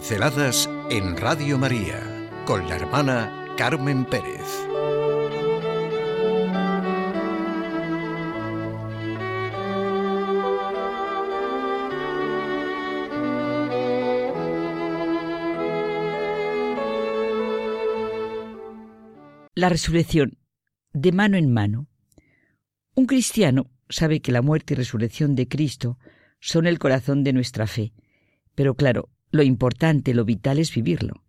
Pinceladas en Radio María con la hermana Carmen Pérez. La resurrección, de mano en mano. Un cristiano sabe que la muerte y resurrección de Cristo son el corazón de nuestra fe. Pero claro, lo importante, lo vital es vivirlo,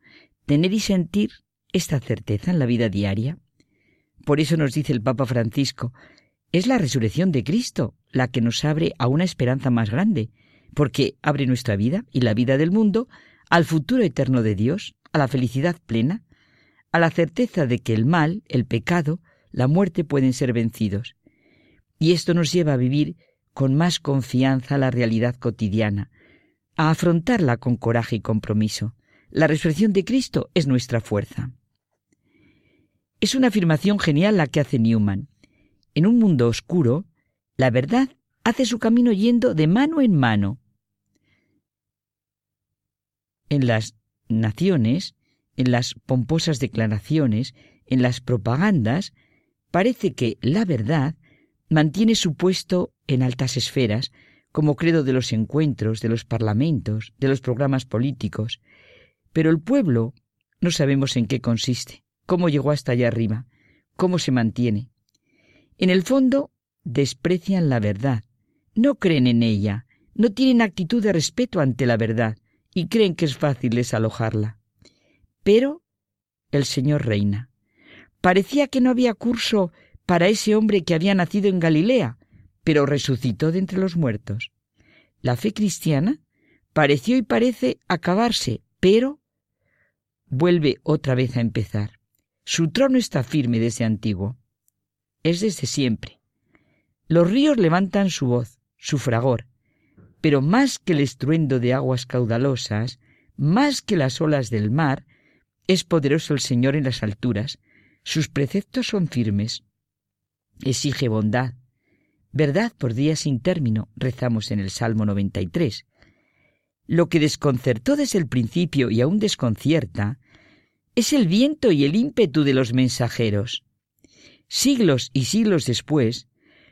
tener y sentir esta certeza en la vida diaria. Por eso nos dice el Papa Francisco, es la resurrección de Cristo la que nos abre a una esperanza más grande, porque abre nuestra vida y la vida del mundo al futuro eterno de Dios, a la felicidad plena, a la certeza de que el mal, el pecado, la muerte pueden ser vencidos. Y esto nos lleva a vivir con más confianza la realidad cotidiana, a afrontarla con coraje y compromiso. La resurrección de Cristo es nuestra fuerza. Es una afirmación genial la que hace Newman. En un mundo oscuro, la verdad hace su camino yendo de mano en mano. En las naciones, en las pomposas declaraciones, en las propagandas, parece que la verdad mantiene su puesto en altas esferas, como credo de los encuentros, de los parlamentos, de los programas políticos. Pero el pueblo no sabemos en qué consiste, cómo llegó hasta allá arriba, cómo se mantiene. En el fondo, desprecian la verdad, no creen en ella, no tienen actitud de respeto ante la verdad y creen que es fácil desalojarla. Pero el Señor reina. Parecía que no había curso para ese hombre que había nacido en Galilea, pero resucitó de entre los muertos. La fe cristiana pareció y parece acabarse, pero vuelve otra vez a empezar. Su trono está firme desde antiguo. Es desde siempre. Los ríos levantan su voz, su fragor, pero más que el estruendo de aguas caudalosas, más que las olas del mar, es poderoso el Señor en las alturas, sus preceptos son firmes, exige bondad. Verdad por día sin término, rezamos en el Salmo 93. Lo que desconcertó desde el principio y aún desconcierta es el viento y el ímpetu de los mensajeros. Siglos y siglos después,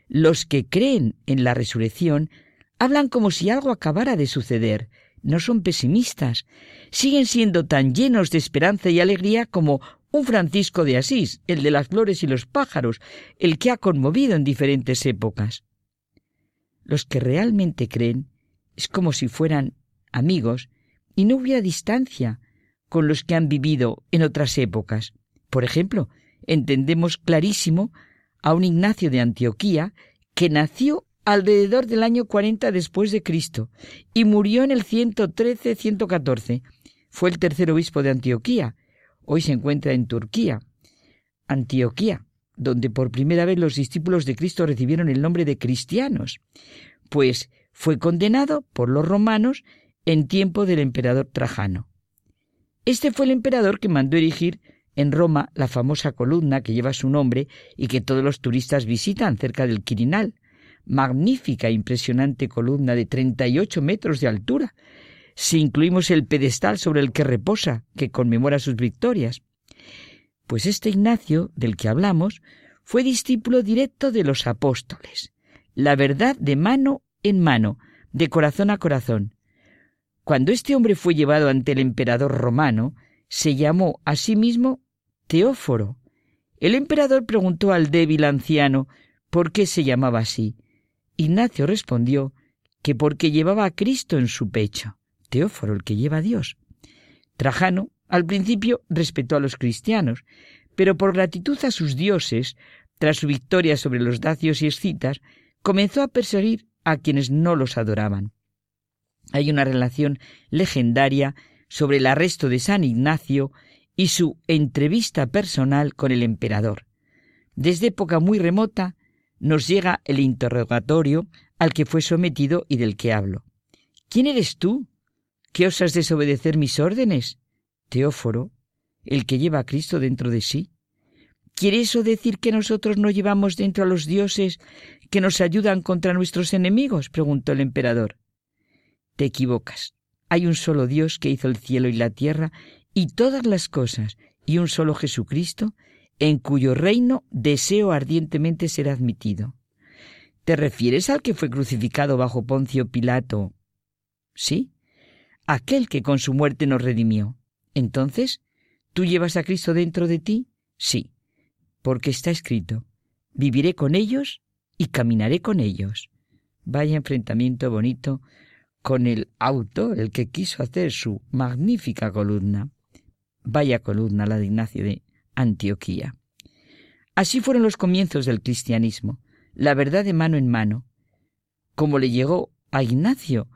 los que creen en la resurrección hablan como si algo acabara de suceder, no son pesimistas, siguen siendo tan llenos de esperanza y alegría como un Francisco de Asís, el de las flores y los pájaros, el que ha conmovido en diferentes épocas. Los que realmente creen es como si fueran amigos y no hubiera distancia con los que han vivido en otras épocas. Por ejemplo, entendemos clarísimo a un Ignacio de Antioquía que nació alrededor del año 40 después de Cristo y murió en el 113-114. Fue el tercer obispo de Antioquía Hoy se encuentra en Turquía, Antioquía, donde por primera vez los discípulos de Cristo recibieron el nombre de cristianos, pues fue condenado por los romanos en tiempo del emperador Trajano. Este fue el emperador que mandó erigir en Roma la famosa columna que lleva su nombre y que todos los turistas visitan cerca del Quirinal, magnífica e impresionante columna de 38 metros de altura, si incluimos el pedestal sobre el que reposa, que conmemora sus victorias. Pues este Ignacio, del que hablamos, fue discípulo directo de los apóstoles, la verdad de mano en mano, de corazón a corazón. Cuando este hombre fue llevado ante el emperador romano, se llamó a sí mismo Teóforo. El emperador preguntó al débil anciano por qué se llamaba así. Ignacio respondió que porque llevaba a Cristo en su pecho. Teóforo, el que lleva a Dios. Trajano, al principio, respetó a los cristianos, pero por gratitud a sus dioses, tras su victoria sobre los dacios y escitas, comenzó a perseguir a quienes no los adoraban. Hay una relación legendaria sobre el arresto de San Ignacio y su entrevista personal con el emperador. Desde época muy remota nos llega el interrogatorio al que fue sometido y del que hablo. ¿Quién eres tú? ¿Qué osas desobedecer mis órdenes? Teóforo, el que lleva a Cristo dentro de sí. ¿Quiere eso decir que nosotros no llevamos dentro a los dioses que nos ayudan contra nuestros enemigos? preguntó el emperador. Te equivocas. Hay un solo Dios que hizo el cielo y la tierra y todas las cosas, y un solo Jesucristo, en cuyo reino deseo ardientemente ser admitido. ¿Te refieres al que fue crucificado bajo Poncio Pilato? Sí, aquel que con su muerte nos redimió. Entonces, ¿tú llevas a Cristo dentro de ti? Sí, porque está escrito, viviré con ellos y caminaré con ellos. Vaya enfrentamiento bonito con el autor, el que quiso hacer su magnífica columna. Vaya columna la de Ignacio de Antioquía. Así fueron los comienzos del cristianismo, la verdad de mano en mano, como le llegó a Ignacio.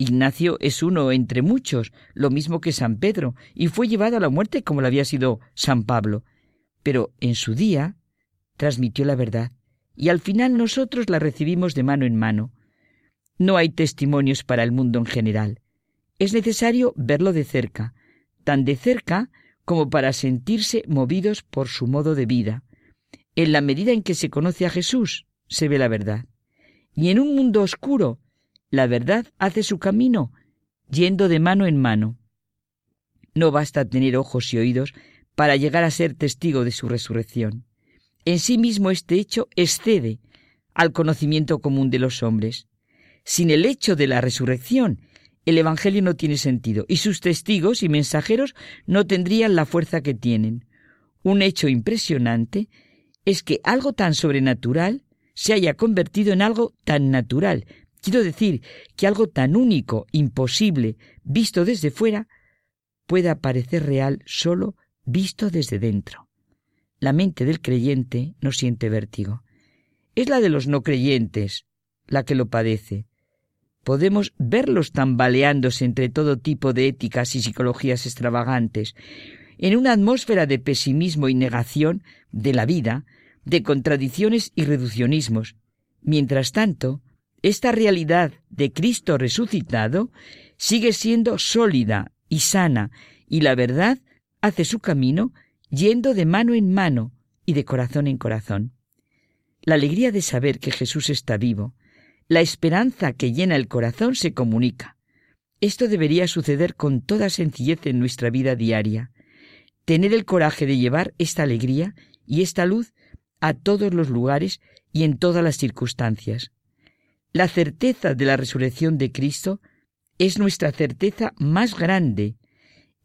Ignacio es uno entre muchos, lo mismo que San Pedro, y fue llevado a la muerte como lo había sido San Pablo. Pero en su día transmitió la verdad, y al final nosotros la recibimos de mano en mano. No hay testimonios para el mundo en general. Es necesario verlo de cerca, tan de cerca como para sentirse movidos por su modo de vida. En la medida en que se conoce a Jesús, se ve la verdad. Y en un mundo oscuro, la verdad hace su camino, yendo de mano en mano. No basta tener ojos y oídos para llegar a ser testigo de su resurrección. En sí mismo este hecho excede al conocimiento común de los hombres. Sin el hecho de la resurrección, el Evangelio no tiene sentido y sus testigos y mensajeros no tendrían la fuerza que tienen. Un hecho impresionante es que algo tan sobrenatural se haya convertido en algo tan natural. Quiero decir que algo tan único, imposible, visto desde fuera, pueda parecer real solo visto desde dentro. La mente del creyente no siente vértigo. Es la de los no creyentes la que lo padece. Podemos verlos tambaleándose entre todo tipo de éticas y psicologías extravagantes, en una atmósfera de pesimismo y negación de la vida, de contradicciones y reduccionismos. Mientras tanto, esta realidad de Cristo resucitado sigue siendo sólida y sana, y la verdad hace su camino yendo de mano en mano y de corazón en corazón. La alegría de saber que Jesús está vivo, la esperanza que llena el corazón se comunica. Esto debería suceder con toda sencillez en nuestra vida diaria. Tener el coraje de llevar esta alegría y esta luz a todos los lugares y en todas las circunstancias. La certeza de la resurrección de Cristo es nuestra certeza más grande,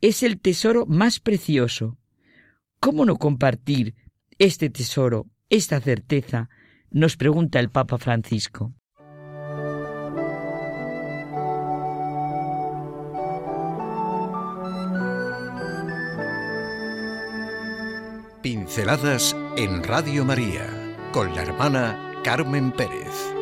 es el tesoro más precioso. ¿Cómo no compartir este tesoro, esta certeza? nos pregunta el Papa Francisco. Pinceladas en Radio María con la hermana Carmen Pérez.